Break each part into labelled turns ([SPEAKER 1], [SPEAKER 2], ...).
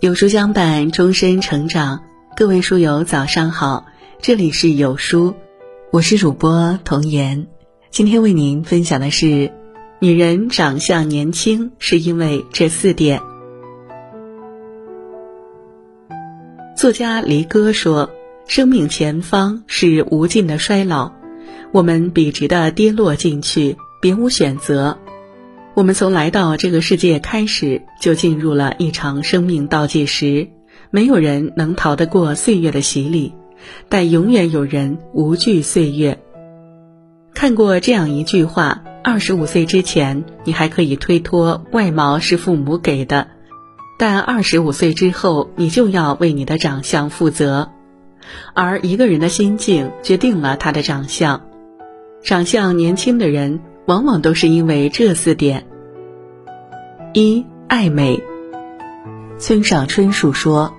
[SPEAKER 1] 有书相伴，终身成长。各位书友，早上好，这里是有书，我是主播童言。今天为您分享的是：女人长相年轻是因为这四点。作家离歌说：“生命前方是无尽的衰老，我们笔直的跌落进去，别无选择。”我们从来到这个世界开始，就进入了一场生命倒计时，没有人能逃得过岁月的洗礼，但永远有人无惧岁月。看过这样一句话：二十五岁之前，你还可以推脱外貌是父母给的，但二十五岁之后，你就要为你的长相负责。而一个人的心境决定了他的长相，长相年轻的人。往往都是因为这四点：一爱美。村上春树说：“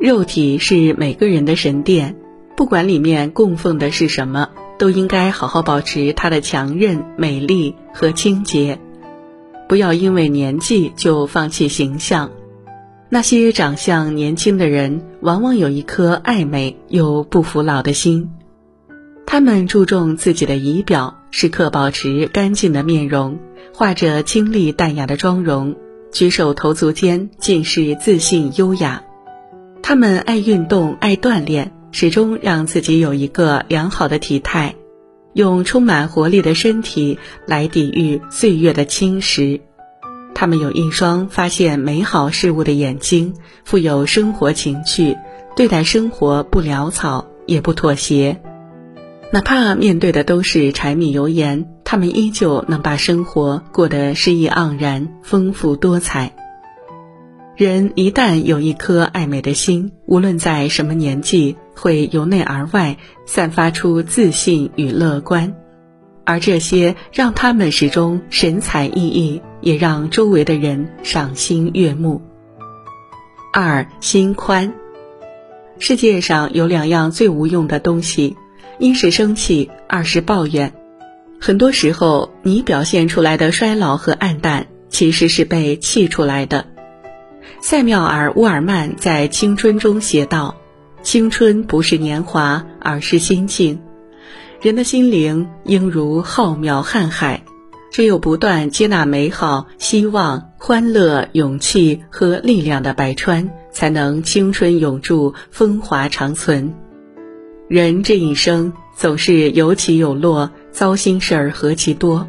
[SPEAKER 1] 肉体是每个人的神殿，不管里面供奉的是什么，都应该好好保持它的强韧、美丽和清洁，不要因为年纪就放弃形象。那些长相年轻的人，往往有一颗爱美又不服老的心。”他们注重自己的仪表，时刻保持干净的面容，画着清丽淡雅的妆容，举手投足间尽是自信优雅。他们爱运动，爱锻炼，始终让自己有一个良好的体态，用充满活力的身体来抵御岁月的侵蚀。他们有一双发现美好事物的眼睛，富有生活情趣，对待生活不潦草，也不妥协。哪怕面对的都是柴米油盐，他们依旧能把生活过得诗意盎然、丰富多彩。人一旦有一颗爱美的心，无论在什么年纪，会由内而外散发出自信与乐观，而这些让他们始终神采奕奕，也让周围的人赏心悦目。二心宽，世界上有两样最无用的东西。一是生气，二是抱怨。很多时候，你表现出来的衰老和暗淡，其实是被气出来的。塞缪尔·乌尔曼在《青春》中写道：“青春不是年华，而是心境。人的心灵应如浩渺瀚海，只有不断接纳美好、希望、欢乐、勇气和力量的百川，才能青春永驻，风华长存。”人这一生总是有起有落，糟心事儿何其多。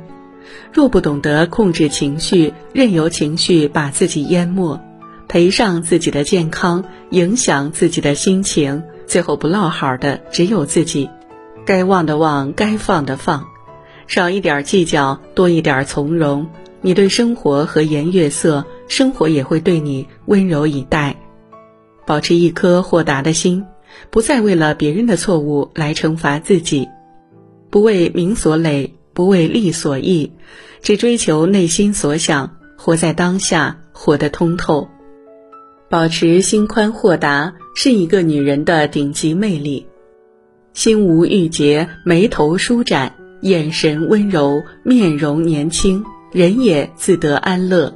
[SPEAKER 1] 若不懂得控制情绪，任由情绪把自己淹没，赔上自己的健康，影响自己的心情，最后不落好的只有自己。该忘的忘，该放的放，少一点计较，多一点从容。你对生活和颜悦色，生活也会对你温柔以待。保持一颗豁达的心。不再为了别人的错误来惩罚自己，不为名所累，不为利所役，只追求内心所想，活在当下，活得通透。保持心宽豁达是一个女人的顶级魅力。心无郁结，眉头舒展，眼神温柔，面容年轻，人也自得安乐。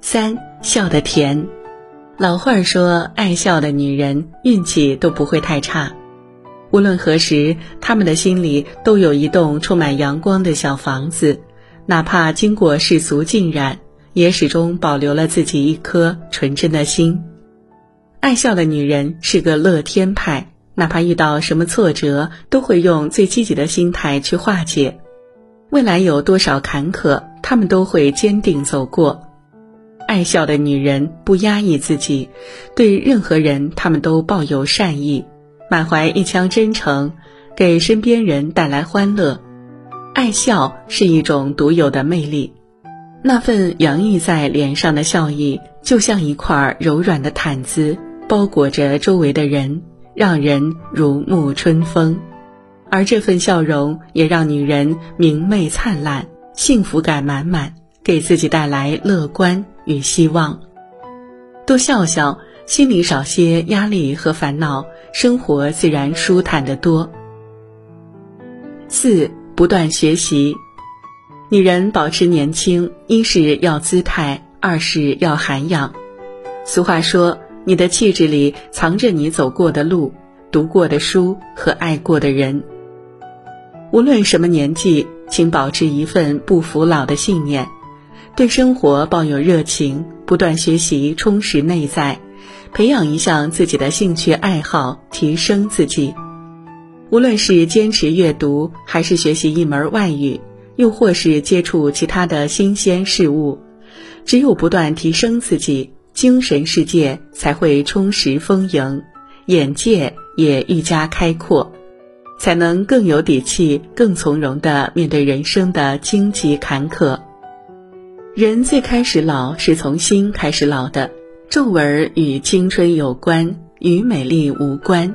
[SPEAKER 1] 三笑得甜。老话说：“爱笑的女人运气都不会太差。”无论何时，她们的心里都有一栋充满阳光的小房子，哪怕经过世俗浸染，也始终保留了自己一颗纯真的心。爱笑的女人是个乐天派，哪怕遇到什么挫折，都会用最积极的心态去化解。未来有多少坎坷，她们都会坚定走过。爱笑的女人不压抑自己，对任何人她们都抱有善意，满怀一腔真诚，给身边人带来欢乐。爱笑是一种独有的魅力，那份洋溢在脸上的笑意，就像一块柔软的毯子，包裹着周围的人，让人如沐春风。而这份笑容也让女人明媚灿烂，幸福感满满，给自己带来乐观。与希望，多笑笑，心里少些压力和烦恼，生活自然舒坦得多。四，不断学习，女人保持年轻，一是要姿态，二是要涵养。俗话说，你的气质里藏着你走过的路、读过的书和爱过的人。无论什么年纪，请保持一份不服老的信念，对生活抱有热情，不断学习，充实内在，培养一项自己的兴趣爱好，提升自己。无论是坚持阅读，还是学习一门外语，又或是接触其他的新鲜事物，只有不断提升自己。精神世界才会充实丰盈，眼界也愈加开阔，才能更有底气、更从容地面对人生的荆棘坎坷。人最开始老，是从心开始老的。皱纹与青春有关，与美丽无关。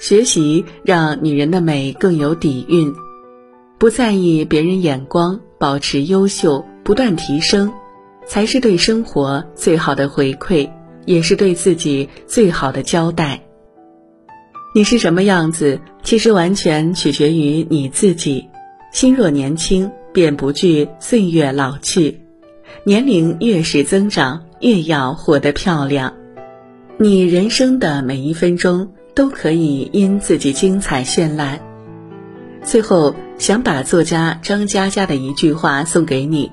[SPEAKER 1] 学习让女人的美更有底蕴，不在意别人眼光，保持优秀，不断提升。才是对生活最好的回馈，也是对自己最好的交代。你是什么样子，其实完全取决于你自己。心若年轻，便不惧岁月老去。年龄越是增长，越要活得漂亮。你人生的每一分钟都可以因自己精彩绚烂。最后，想把作家张嘉佳的一句话送给你：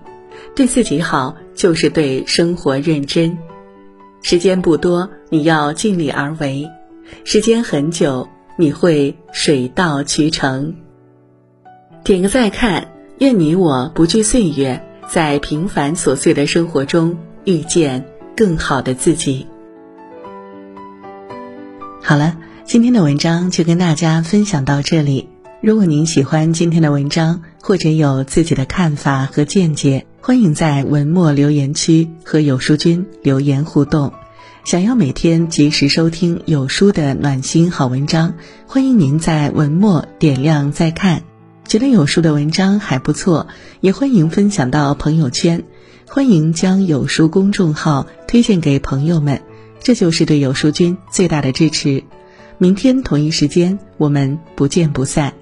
[SPEAKER 1] 对自己好。就是对生活认真，时间不多，你要尽力而为；时间很久，你会水到渠成。点个再看，愿你我不惧岁月，在平凡琐碎的生活中遇见更好的自己。好了，今天的文章就跟大家分享到这里。如果您喜欢今天的文章，或者有自己的看法和见解，欢迎在文末留言区和有书君留言互动。想要每天及时收听有书的暖心好文章，欢迎您在文末点亮再看。觉得有书的文章还不错，也欢迎分享到朋友圈。欢迎将有书公众号推荐给朋友们，这就是对有书君最大的支持。明天同一时间，我们不见不散。